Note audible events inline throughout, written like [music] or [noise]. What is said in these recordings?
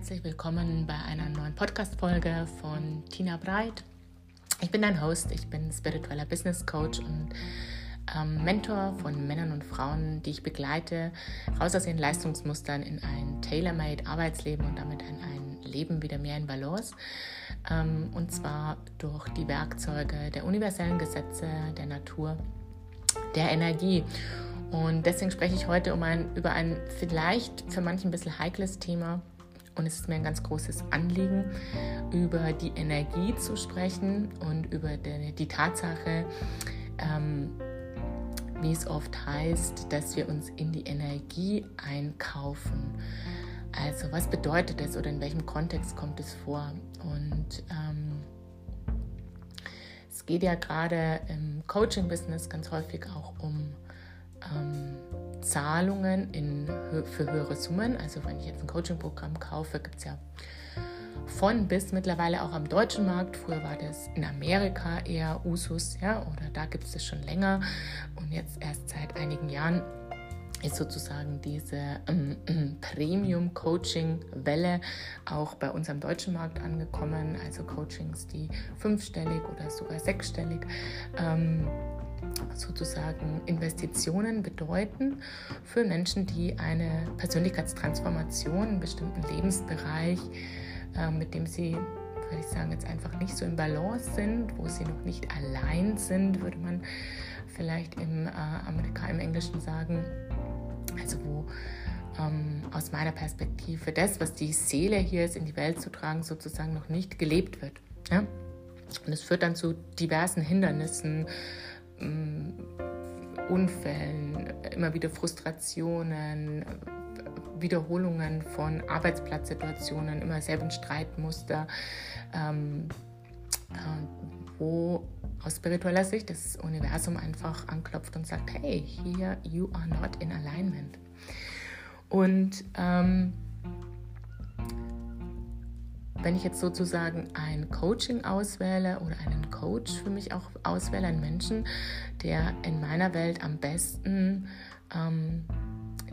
herzlich willkommen bei einer neuen Podcast-Folge von Tina Breit. Ich bin dein Host, ich bin spiritueller Business Coach und ähm, Mentor von Männern und Frauen, die ich begleite, raus aus ihren Leistungsmustern in ein tailor-made Arbeitsleben und damit in ein Leben wieder mehr in Balance. Ähm, und zwar durch die Werkzeuge der universellen Gesetze der Natur, der Energie. Und deswegen spreche ich heute um ein, über ein vielleicht für manche ein bisschen heikles Thema. Und es ist mir ein ganz großes Anliegen, über die Energie zu sprechen und über die, Tatsache, ähm, wie es oft heißt, dass wir uns in die Energie einkaufen. Also was bedeutet das oder in welchem Kontext kommt es vor? Und ähm, es geht ja gerade im Coaching-Business ganz häufig auch um ähm, Zahlungen in, für höhere Summen. Also wenn ich jetzt ein Coaching-Programm kaufe, gibt es ja von bis mittlerweile auch am deutschen Markt. Früher war das in Amerika eher Usus, ja, oder da gibt es das schon länger. Und jetzt erst seit einigen Jahren ist sozusagen diese ähm, ähm, Premium-Coaching-Welle auch bei uns am deutschen Markt angekommen. Also Coachings, die fünfstellig oder sogar sechsstellig ähm, sozusagen Investitionen bedeuten für Menschen, die eine Persönlichkeitstransformation, einen bestimmten Lebensbereich, äh, mit dem sie, würde ich sagen, jetzt einfach nicht so im Balance sind, wo sie noch nicht allein sind, würde man vielleicht im, äh, Amerika, im Englischen sagen. Also wo ähm, aus meiner Perspektive das, was die Seele hier ist, in die Welt zu tragen, sozusagen noch nicht gelebt wird. Ja? Und es führt dann zu diversen Hindernissen, Unfällen, immer wieder Frustrationen, Wiederholungen von Arbeitsplatzsituationen, immer selben Streitmuster, ähm, äh, wo aus spiritueller Sicht das Universum einfach anklopft und sagt, hey, here you are not in alignment. Und ähm, wenn ich jetzt sozusagen ein Coaching auswähle oder einen Coach für mich auch auswähle, einen Menschen, der in meiner Welt am besten ähm,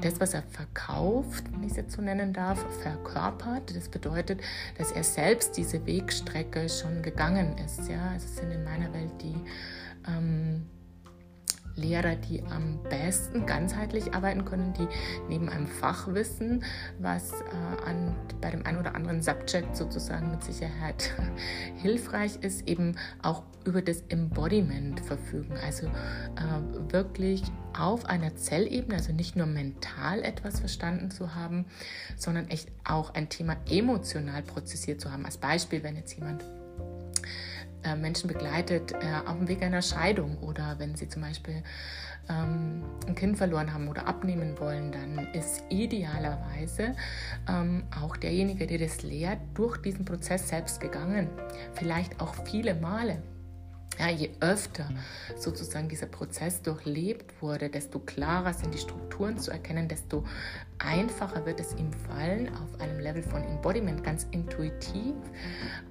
das, was er verkauft, wenn ich es jetzt so nennen darf, verkörpert. Das bedeutet, dass er selbst diese Wegstrecke schon gegangen ist. Ja, also es sind in meiner Welt die ähm, Lehrer, die am besten ganzheitlich arbeiten können, die neben einem Fachwissen, was äh, an, bei dem einen oder anderen Subject sozusagen mit Sicherheit [laughs] hilfreich ist, eben auch über das Embodiment verfügen. Also äh, wirklich auf einer Zellebene, also nicht nur mental etwas verstanden zu haben, sondern echt auch ein Thema emotional prozessiert zu haben. Als Beispiel, wenn jetzt jemand äh, Menschen begleitet äh, auf dem Weg einer Scheidung oder wenn sie zum Beispiel ähm, ein Kind verloren haben oder abnehmen wollen, dann ist idealerweise ähm, auch derjenige, der das lehrt, durch diesen Prozess selbst gegangen. Vielleicht auch viele Male. Ja, je öfter sozusagen dieser Prozess durchlebt wurde, desto klarer sind die Strukturen zu erkennen, desto einfacher wird es ihm fallen, auf einem Level von Embodiment ganz intuitiv,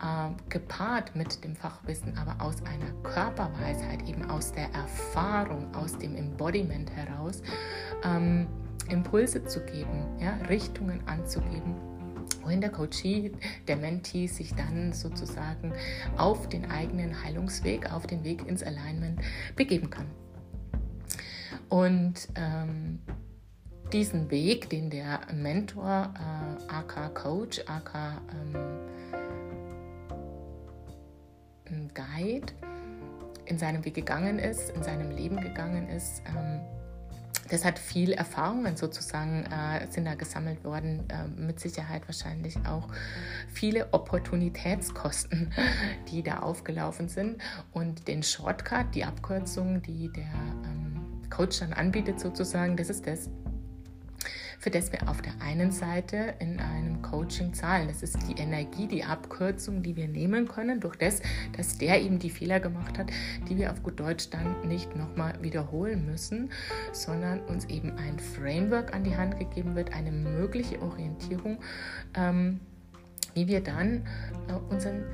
äh, gepaart mit dem Fachwissen, aber aus einer Körperweisheit, eben aus der Erfahrung, aus dem Embodiment heraus, ähm, Impulse zu geben, ja, Richtungen anzugeben wohin der Coachee, der Mentee sich dann sozusagen auf den eigenen Heilungsweg, auf den Weg ins Alignment begeben kann. Und ähm, diesen Weg, den der Mentor, äh, AK Coach, AK ähm, Guide in seinem Weg gegangen ist, in seinem Leben gegangen ist, ähm, das hat viel Erfahrungen sozusagen, äh, sind da gesammelt worden, äh, mit Sicherheit wahrscheinlich auch viele Opportunitätskosten, [laughs] die da aufgelaufen sind. Und den Shortcut, die Abkürzung, die der ähm, Coach dann anbietet sozusagen, das ist das, für das wir auf der einen Seite in einem Coaching zahlen. Das ist die Energie, die Abkürzung, die wir nehmen können, durch das, dass der eben die Fehler gemacht hat, die wir auf gut Deutsch dann nicht nochmal wiederholen müssen, sondern uns eben ein Framework an die Hand gegeben wird, eine mögliche Orientierung. Ähm, wie wir dann äh, unseren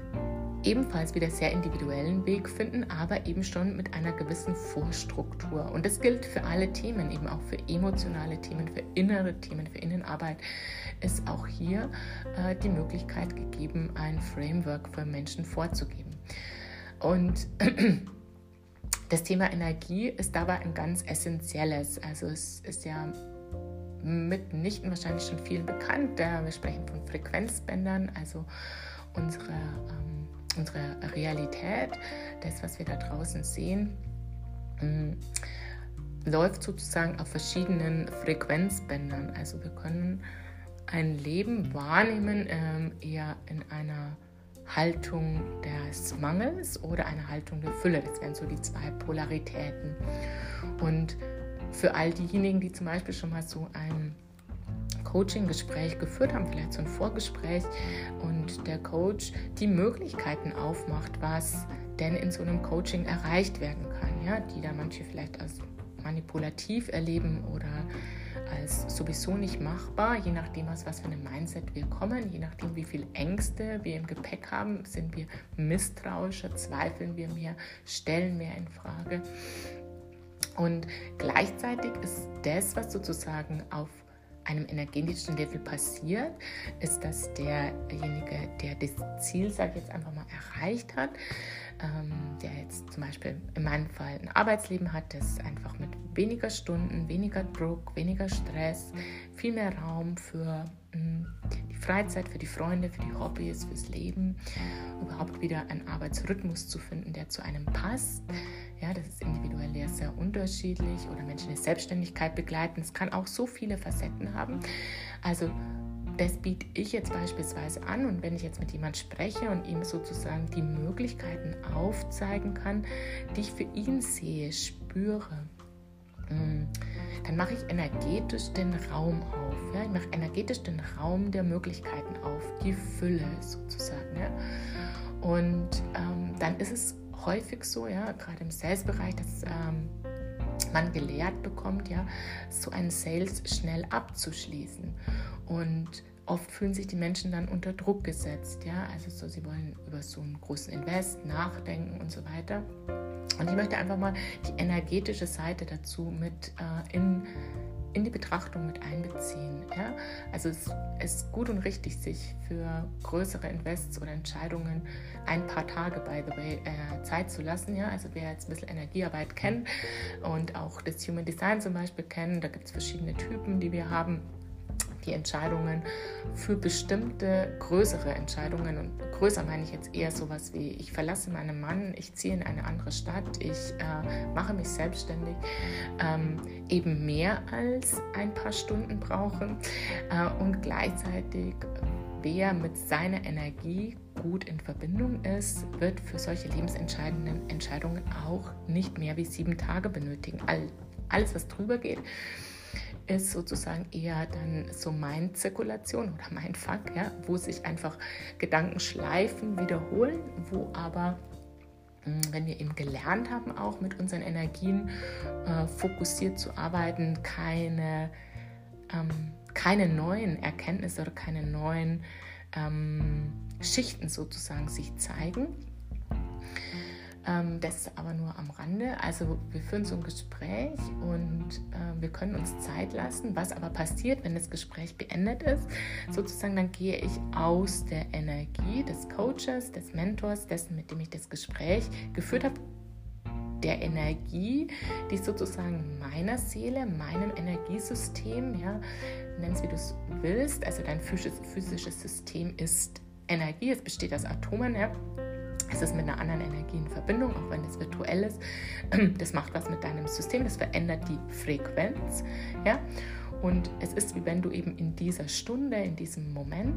ebenfalls wieder sehr individuellen Weg finden, aber eben schon mit einer gewissen Vorstruktur. Und das gilt für alle Themen, eben auch für emotionale Themen, für innere Themen, für Innenarbeit ist auch hier äh, die Möglichkeit gegeben, ein Framework für Menschen vorzugeben. Und [clears throat] das Thema Energie ist dabei ein ganz essentielles. Also es ist ja mitnichten wahrscheinlich schon vielen bekannt. Wir sprechen von Frequenzbändern, also unsere ähm, unsere Realität, das, was wir da draußen sehen, mm, läuft sozusagen auf verschiedenen Frequenzbändern. Also wir können ein Leben wahrnehmen, ähm, eher in einer Haltung des Mangels oder einer Haltung der Fülle. Das wären so die zwei Polaritäten. Und für all diejenigen, die zum Beispiel schon mal so ein Coaching-Gespräch geführt haben, vielleicht so ein Vorgespräch und der Coach die Möglichkeiten aufmacht, was denn in so einem Coaching erreicht werden kann, ja, die da manche vielleicht als manipulativ erleben oder als sowieso nicht machbar, je nachdem, aus was für einem Mindset wir kommen, je nachdem, wie viel Ängste wir im Gepäck haben, sind wir misstrauischer, zweifeln wir mehr, stellen mehr in Frage. Und gleichzeitig ist das, was sozusagen auf einem energetischen Level passiert, ist, dass derjenige, der das Ziel, sage ich jetzt einfach mal, erreicht hat, ähm, der jetzt zum Beispiel in meinem Fall ein Arbeitsleben hat, das einfach mit weniger Stunden, weniger Druck, weniger Stress, viel mehr Raum für mh, hm, die Freizeit, für die Freunde, für die Hobbys, fürs Leben, überhaupt wieder einen Arbeitsrhythmus zu finden, der zu einem passt ja, das ist individuell ja sehr unterschiedlich oder Menschen in Selbstständigkeit begleiten. Es kann auch so viele Facetten haben. Also das biete ich jetzt beispielsweise an und wenn ich jetzt mit jemand spreche und ihm sozusagen die Möglichkeiten aufzeigen kann, die ich für ihn sehe, spüre, hm, dann mache ich energetisch den Raum auf. Ja? Ich mache energetisch den Raum der Möglichkeiten auf, die Fülle sozusagen. Ja? Und ähm, dann ist es häufig so, ja, gerade im Sales-Bereich, dass ähm, man gelehrt bekommt, ja, so einen Sales schnell abzuschließen. Und oft fühlen sich die Menschen dann unter Druck gesetzt, ja, also so, sie wollen über so einen großen Invest nachdenken und so weiter. Und ich möchte einfach mal die energetische Seite dazu mit äh, in in die Betrachtung mit einbeziehen. Ja? Also es ist gut und richtig, sich für größere Invests oder Entscheidungen ein paar Tage, by the way, äh, Zeit zu lassen. Ja? Also wer jetzt ein bisschen Energiearbeit kennt und auch das Human Design zum Beispiel kennt, da gibt es verschiedene Typen, die wir haben die Entscheidungen für bestimmte größere Entscheidungen. Und größer meine ich jetzt eher sowas wie, ich verlasse meinen Mann, ich ziehe in eine andere Stadt, ich äh, mache mich selbstständig, ähm, eben mehr als ein paar Stunden brauchen äh, und gleichzeitig wer mit seiner Energie gut in Verbindung ist, wird für solche lebensentscheidenden Entscheidungen auch nicht mehr wie sieben Tage benötigen. All, alles, was drüber geht, ist sozusagen eher dann so mein Zirkulation oder mein Fakt, ja, wo sich einfach Gedankenschleifen wiederholen, wo aber hm, wenn wir eben gelernt haben, auch mit unseren Energien äh, fokussiert zu arbeiten, keine, ähm, keine neuen Erkenntnisse oder keine neuen ähm, Schichten sozusagen sich zeigen, ähm, das aber nur am Rande. Also wir führen so ein Gespräch und äh, wir können uns Zeit lassen. Was aber passiert, wenn das Gespräch beendet ist, sozusagen, dann gehe ich aus der Energie des Coaches, des Mentors, dessen, mit dem ich das Gespräch geführt habe, der Energie, die sozusagen meiner Seele, meinem Energiesystem, ja, nenn es wie du es willst, also dein physisches System ist Energie, es besteht aus Atomen, ja, es ist mit einer anderen Energie in Verbindung, auch wenn es virtuell ist. [clears throat] Das macht was mit deinem System, das verändert die Frequenz. Ja? Und es ist wie wenn du eben in dieser Stunde, in diesem Moment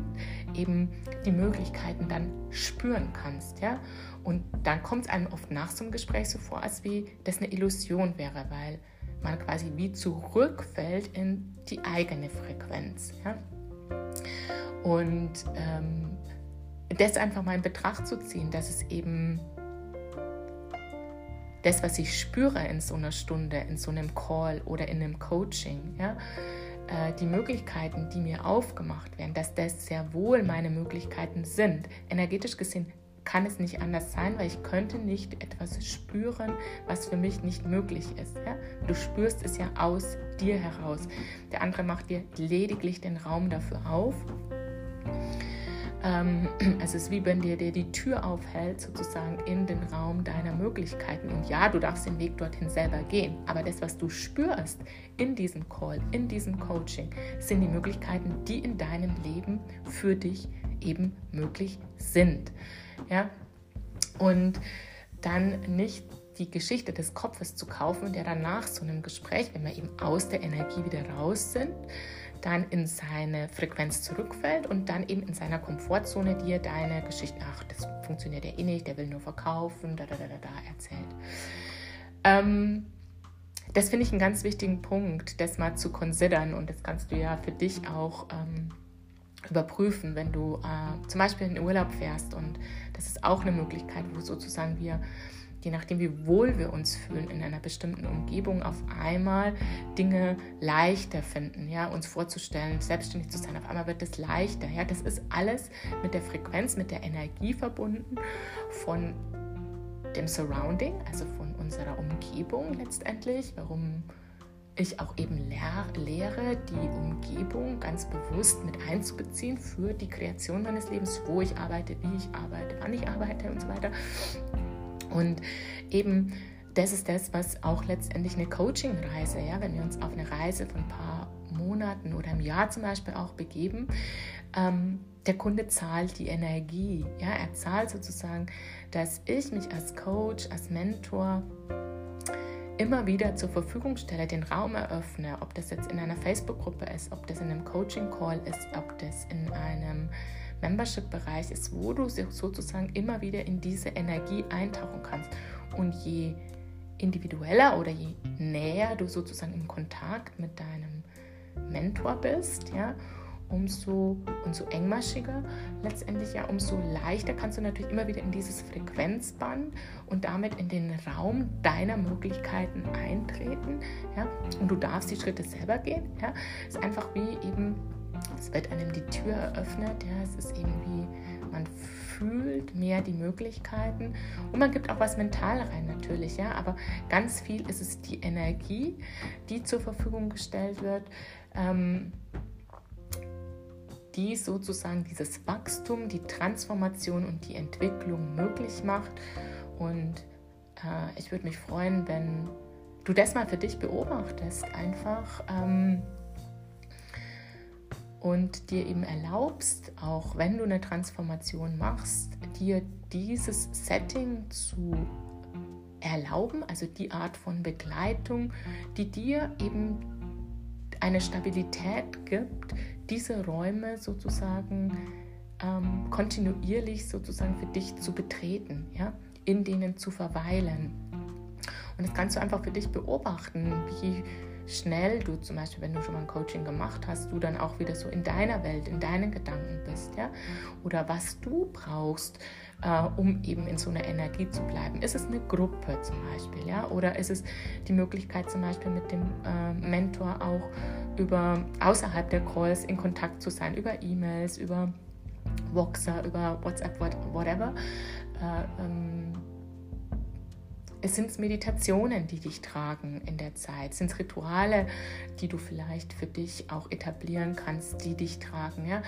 eben die Möglichkeiten dann spüren kannst. Ja? Und dann kommt es einem oft nach so einem Gespräch so vor, als wie das eine Illusion wäre, weil man quasi wie zurückfällt in die eigene Frequenz. Ja? Und ähm, das einfach mal in Betracht zu ziehen, dass es eben das, was ich spüre in so einer Stunde, in so einem Call oder in einem Coaching, ja, äh, die Möglichkeiten, die mir aufgemacht werden, dass das sehr wohl meine Möglichkeiten sind. Energetisch gesehen kann es nicht anders sein, weil ich könnte nicht etwas spüren, was für mich nicht möglich ist. Ja? Du spürst es ja aus dir heraus. Der andere macht dir lediglich den Raum dafür auf. Ähm, [clears throat] es ist wie wenn dir, dir die Tür aufhält, sozusagen in den Raum deiner Möglichkeiten. Und ja, du darfst den Weg dorthin selber gehen. Aber das, was du spürst in diesem Call, in diesem Coaching, sind die Möglichkeiten, die in deinem Leben für dich eben möglich sind. Ja? Und dann nicht die Geschichte des Kopfes zu kaufen, der dann nach so einem Gespräch, wenn wir eben aus der Energie wieder raus sind, dann in seine Frequenz zurückfällt und dann eben in seiner Komfortzone dir deine Geschichte, ach, das funktioniert ja eh nicht, der will nur verkaufen, da, da, da, da, da erzählt. Ähm, das finde ich einen ganz wichtigen Punkt, das mal zu considern und das kannst du ja für dich auch ähm, überprüfen, wenn du äh, zum Beispiel in den Urlaub fährst. Und das ist auch eine Möglichkeit, wo sozusagen wir, je nachdem wie wohl wir uns fühlen in einer bestimmten Umgebung, auf einmal Dinge leichter finden, ja, uns vorzustellen, selbstständig zu sein. Auf einmal wird es leichter. Ja, das ist alles mit der Frequenz, mit der Energie verbunden von dem Surrounding, also von unserer Umgebung letztendlich. Warum ich auch eben lehre, die Umgebung ganz bewusst mit einzubeziehen für die Kreation meines Lebens, wo ich arbeite, wie ich arbeite, wann ich arbeite und so weiter. Und eben das ist das, was auch letztendlich eine Coaching-Reise, ja, wenn wir uns auf eine Reise von ein paar Monaten oder im Jahr zum Beispiel auch begeben, ähm, der Kunde zahlt die Energie, ja, er zahlt sozusagen, dass ich mich als Coach, als Mentor immer wieder zur Verfügung stelle, den Raum eröffne, ob das jetzt in einer Facebook-Gruppe ist, ob das in einem Coaching-Call ist, ob das in einem Membership-Bereich ist, wo du sozusagen immer wieder in diese Energie eintauchen kannst. Und je individueller oder je näher du sozusagen im Kontakt mit deinem Mentor bist, ja, umso, umso engmaschiger letztendlich ja, umso leichter kannst du natürlich immer wieder in dieses Frequenzband und damit in den Raum deiner Möglichkeiten eintreten. Ja? Und du darfst die Schritte selber gehen. Ja? Ist einfach wie eben, es wird einem die Tür eröffnet. Ja? Es ist eben wie, man fühlt mehr die Möglichkeiten und man gibt auch was mental rein natürlich, ja, aber ganz viel ist es die Energie, die zur Verfügung gestellt wird. Ähm, die sozusagen dieses Wachstum, die Transformation und die Entwicklung möglich macht. Und äh, ich würde mich freuen, wenn du das mal für dich beobachtest, einfach ähm, und dir eben erlaubst, auch wenn du eine Transformation machst, dir dieses Setting zu erlauben, also die Art von Begleitung, die dir eben eine Stabilität gibt, diese Räume sozusagen ähm, kontinuierlich sozusagen für dich zu betreten, ja, in denen zu verweilen. Und das kannst du einfach für dich beobachten, wie schnell du zum Beispiel, wenn du schon mal ein Coaching gemacht hast, du dann auch wieder so in deiner Welt, in deinen Gedanken bist, ja, oder was du brauchst, äh, um eben in so einer Energie zu bleiben. Ist es eine Gruppe zum Beispiel, ja, oder ist es die Möglichkeit zum Beispiel mit dem äh, Mentor auch über außerhalb der Calls in Kontakt zu sein, über E-Mails, über Voxer, über WhatsApp, whatever. Äh, ähm, es sind Meditationen, die dich tragen in der Zeit. Es sind Rituale, die du vielleicht für dich auch etablieren kannst, die dich tragen. Ja?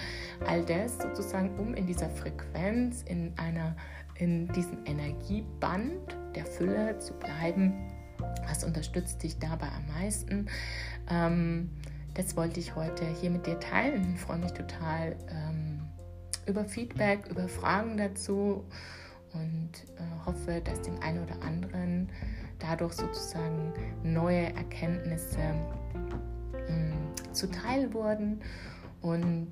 All das sozusagen, um in dieser Frequenz, in, einer, in diesem Energieband der Fülle zu bleiben. Was unterstützt dich dabei am meisten? Ähm, das wollte ich heute hier mit dir teilen. Ich freue mich total ähm, über Feedback, über Fragen dazu und äh, hoffe, dass dem einen oder anderen dadurch sozusagen neue Erkenntnisse mh, mm, zuteil wurden. Und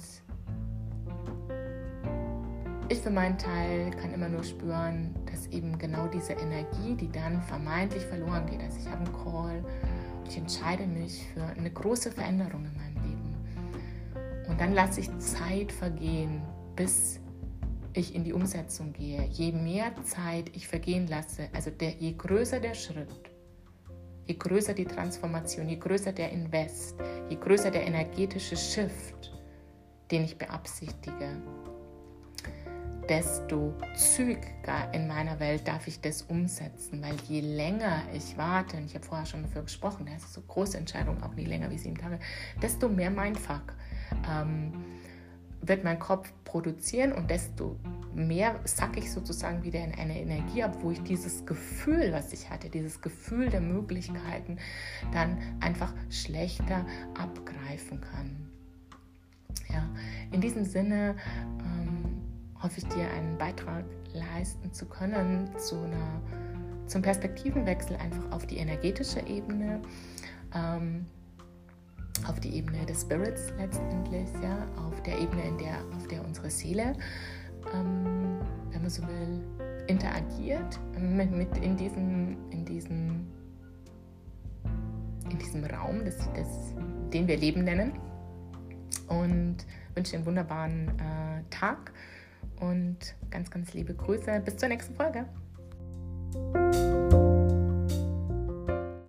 ich für meinen Teil kann immer nur spüren, dass eben genau diese Energie, die dann vermeintlich verloren geht, also ich habe einen Call und ich entscheide mich für eine große Veränderung in meinem Leben. Und dann lasse ich Zeit vergehen, bis ich in die Umsetzung gehe, je mehr Zeit ich vergehen lasse, also der, je größer der Schritt, je größer die Transformation, je größer der Invest, je größer der energetische Shift, den ich beabsichtige, desto zügiger in meiner Welt darf ich das umsetzen, weil je länger ich warte, und ich habe vorher schon dafür gesprochen, das ist so große Entscheidung, auch nie länger wie sieben Tage, desto mehr Mindfuck ähm, wird mein Kopf produzieren und desto mehr sacke ich sozusagen wieder in eine Energie ab, wo ich dieses Gefühl, was ich hatte, dieses Gefühl der Möglichkeiten, dann einfach schlechter abgreifen kann. Ja, in diesem Sinne ähm, hoffe ich dir einen Beitrag leisten zu können zu einer, zum Perspektivenwechsel einfach auf die energetische Ebene. Ähm, auf die Ebene des Spirits letztendlich, ja, auf der Ebene, in der, auf der unsere Seele, ähm, wenn man so will, interagiert mit, mit in diesem, in diesem, in diesem Raum, das, das, den wir Leben nennen. Und wünsche einen wunderbaren äh, Tag und ganz, ganz liebe Grüße. Bis zur nächsten Folge.